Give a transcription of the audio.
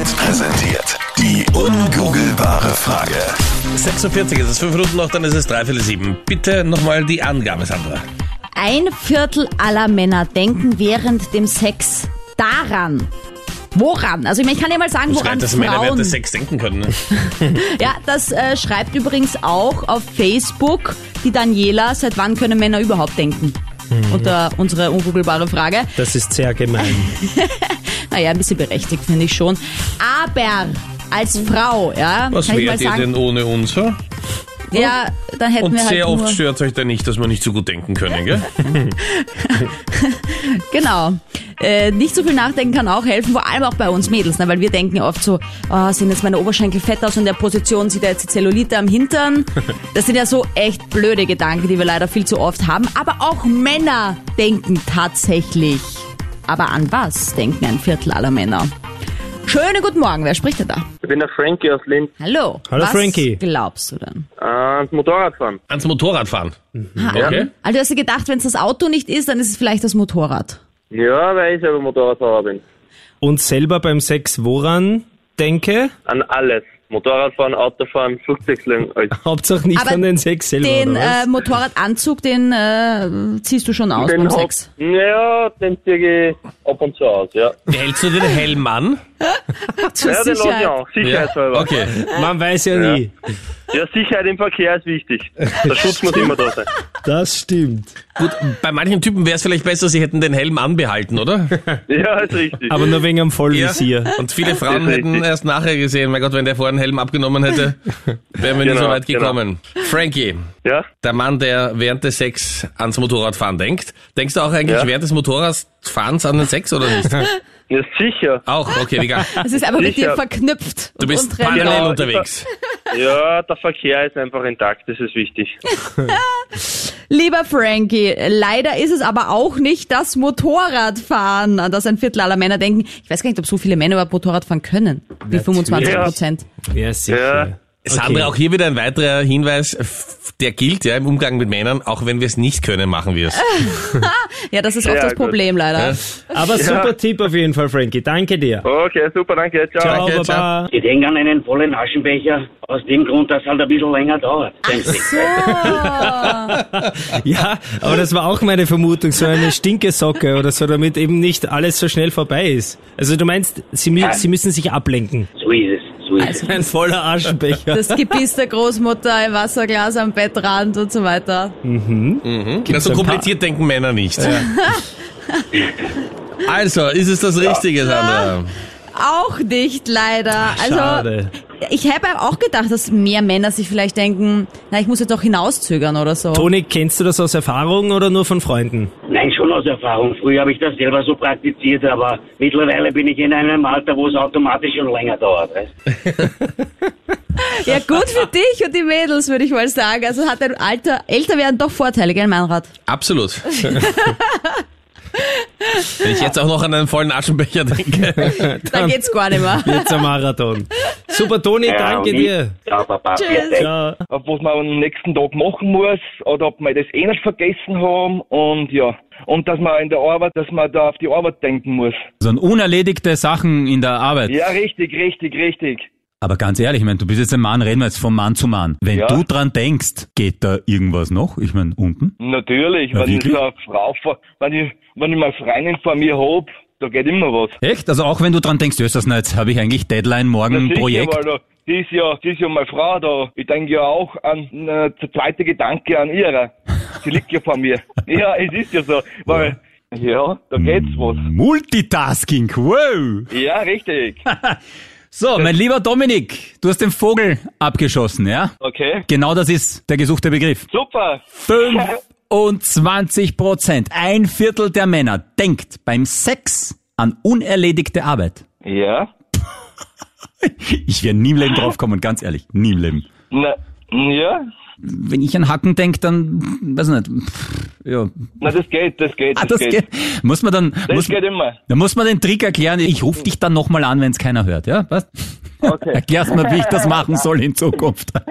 Hit präsentiert. Die ungoogelbare Frage. 46 ist es, 5 Minuten noch, dann ist es 3 für 7. Bitte nochmal die Angabe, Sandra. Ein Viertel aller Männer denken während dem Sex daran. Woran? Also ich, meine, ich kann ja mal sagen, Das woran reicht, dass Männer während Frauen... des Sex denken können. Ne? Ja, das äh, schreibt übrigens auch auf Facebook die Daniela, seit wann können Männer überhaupt denken? Mhm. Unter unsere ungoogelbare Frage. Das ist sehr gemein. Naja, ein bisschen berechtigt, finde ich schon. Aber als Frau, ja, Was wärt ihr denn ohne uns? Ja? ja, dann hätten Und wir halt sehr oft stört euch da nicht, dass wir nicht so gut denken können, gell? Genau. Äh, nicht so viel nachdenken kann auch helfen, vor allem auch bei uns Mädels, ne? weil wir denken oft so, oh, sehen jetzt meine Oberschenkel fett aus und in der Position sieht er jetzt die Zellulite am Hintern. Das sind ja so echt blöde Gedanken, die wir leider viel zu oft haben. Aber auch Männer denken tatsächlich. Aber an was denken ein Viertel aller Männer? Schönen guten Morgen, wer spricht denn da? Ich bin der Frankie aus Linz. Hallo. Hallo, was Frankie. glaubst du denn? Das Motorradfahren. Ans Motorradfahren. Ha, Okay. Also du hast dir gedacht, wenn es das Auto nicht ist, dann ist es vielleicht das Motorrad. Ja, weil ich selber Motorradfahrer bin. Und selber beim Sex woran denke? An alles. Motorradfahren, Autofahren, Flugzeugfliegen, alles. Hauptsache nicht Aber an den Sex selber, Den äh, Motorradanzug, den äh, ziehst du schon aus Den beim Sex. Ja, den ziehe ich ab und zu aus, ja. Hältst du den Helm an? Ja, den lasse ich auch. Sicherheitshalber. Okay. Man weiß ja Ja. nie. Ja, Sicherheit im Verkehr ist wichtig. Der Schutz muss immer da sein. Das stimmt. Gut, bei manchen Typen wäre es vielleicht besser, sie hätten den Helm anbehalten, oder? Ja, ist richtig. Aber nur wegen am Vollvisier. Und viele Frauen hätten richtig. erst nachher gesehen, mein Gott, wenn der vorher einen Helm abgenommen hätte, wären wir nicht Genau, so weit genau. gekommen. Frankie, Ja? der Mann, der während des Sex ans Motorradfahren denkt. Denkst du auch eigentlich Ja. während des Motorradfahrens an den Sex oder nicht? Ja, sicher. Auch, okay, wie gar. Es ist aber mit dir verknüpft. Du und bist parallel Genau, unterwegs. Ja, der Verkehr ist einfach intakt, das ist wichtig. Lieber Frankie, leider ist es aber auch nicht das Motorradfahren, an das ein Viertel aller Männer denken. Ich weiß gar nicht, ob so viele Männer überhaupt Motorrad fahren können. Wie 25 Ja. Prozent. Ja, sicher. Ja. Sandra, auch hier wieder ein weiterer Hinweis, der gilt ja im Umgang mit Männern, auch wenn wir es nicht können, machen wir es. Ja, das ist oft Ja, das gut. Problem leider. Ja. Aber super Tipp auf jeden Fall, Frankie. Danke dir. Okay, super, danke. Ciao. Ciao, Danke, Baba. Ich denke an einen vollen Aschenbecher, aus dem Grund, dass es halt ein bisschen länger dauert. Ja, aber das war auch meine Vermutung, so eine Stinkesocke oder so, damit eben nicht alles so schnell vorbei ist. Also du meinst, sie, sie müssen sich ablenken. So ist es, so es. Ein voller Aschenbecher. Das Gebiss der Großmutter im Wasserglas am Bettrand und so weiter. Na, so ein paar- kompliziert denken Männer nicht. Also, ist es das Richtige, Sandra? Auch nicht, leider. Also, Schade. ich habe auch gedacht, dass mehr Männer sich vielleicht denken, na, ich muss jetzt doch hinauszögern oder so. Toni, kennst du das aus Erfahrung oder nur von Freunden? Nein, schon aus Erfahrung. Früher habe ich das selber so praktiziert, aber mittlerweile bin ich in einem Alter, wo es automatisch schon länger dauert. Ja, gut für dich und die Mädels, würde ich mal sagen. Also hat ein Alter, älter werden doch Vorteile, gell, Meinrad? Absolut. Wenn ich jetzt auch noch an einen vollen Aschenbecher denke. Da geht's gar nicht mehr. Jetzt ein Marathon. Super, Toni, danke und dir. Ja, Papa. Tschüss. Ciao. auf was man am nächsten Tag machen muss oder ob wir das eh nicht vergessen haben und ja. Und dass man in der Arbeit, dass man da auf die Arbeit denken muss. So ein unerledigte Sachen in der Arbeit. Ja, richtig, richtig, richtig. Aber ganz ehrlich, ich meine, du bist jetzt ein Mann, reden wir jetzt von Mann zu Mann. Wenn Ja. du dran denkst, geht da irgendwas noch? Ich meine, unten? Natürlich, Ja, wenn ich eine Frau, vor- wenn ich, wenn ich mal Freundin vor mir hab, da geht immer was. Echt? Also auch wenn du dran denkst, Östers, jetzt habe ich eigentlich Deadline morgen sicher, Projekt. Weil da, die ist ja, die ist ja meine Frau da. Ich denke ja auch an, äh, der zweite Gedanke an ihre. Sie liegt ja vor mir. Ja, es ist ja so, weil, ja, da geht's was. Multitasking, wow! Ja, richtig. So, mein lieber Dominik, du hast den Vogel abgeschossen, ja? Okay. Genau das ist der gesuchte Begriff. Super. 25 Prozent, ein Viertel der Männer denkt beim Sex an unerledigte Arbeit. Ja. Ich wäre nie im Leben draufkommen, ganz ehrlich, nie im Leben. Na, ja. Wenn ich an Hacken denke, dann, weiß ich nicht, ja. Na, das geht, das geht, Ah, das, das geht. geht. Muss man dann, Das muss, geht immer. dann muss man den Trick erklären. Ich rufe dich dann nochmal an, wenn es keiner hört, ja? Was? Okay. Erklärst mir, wie ich das machen soll in Zukunft.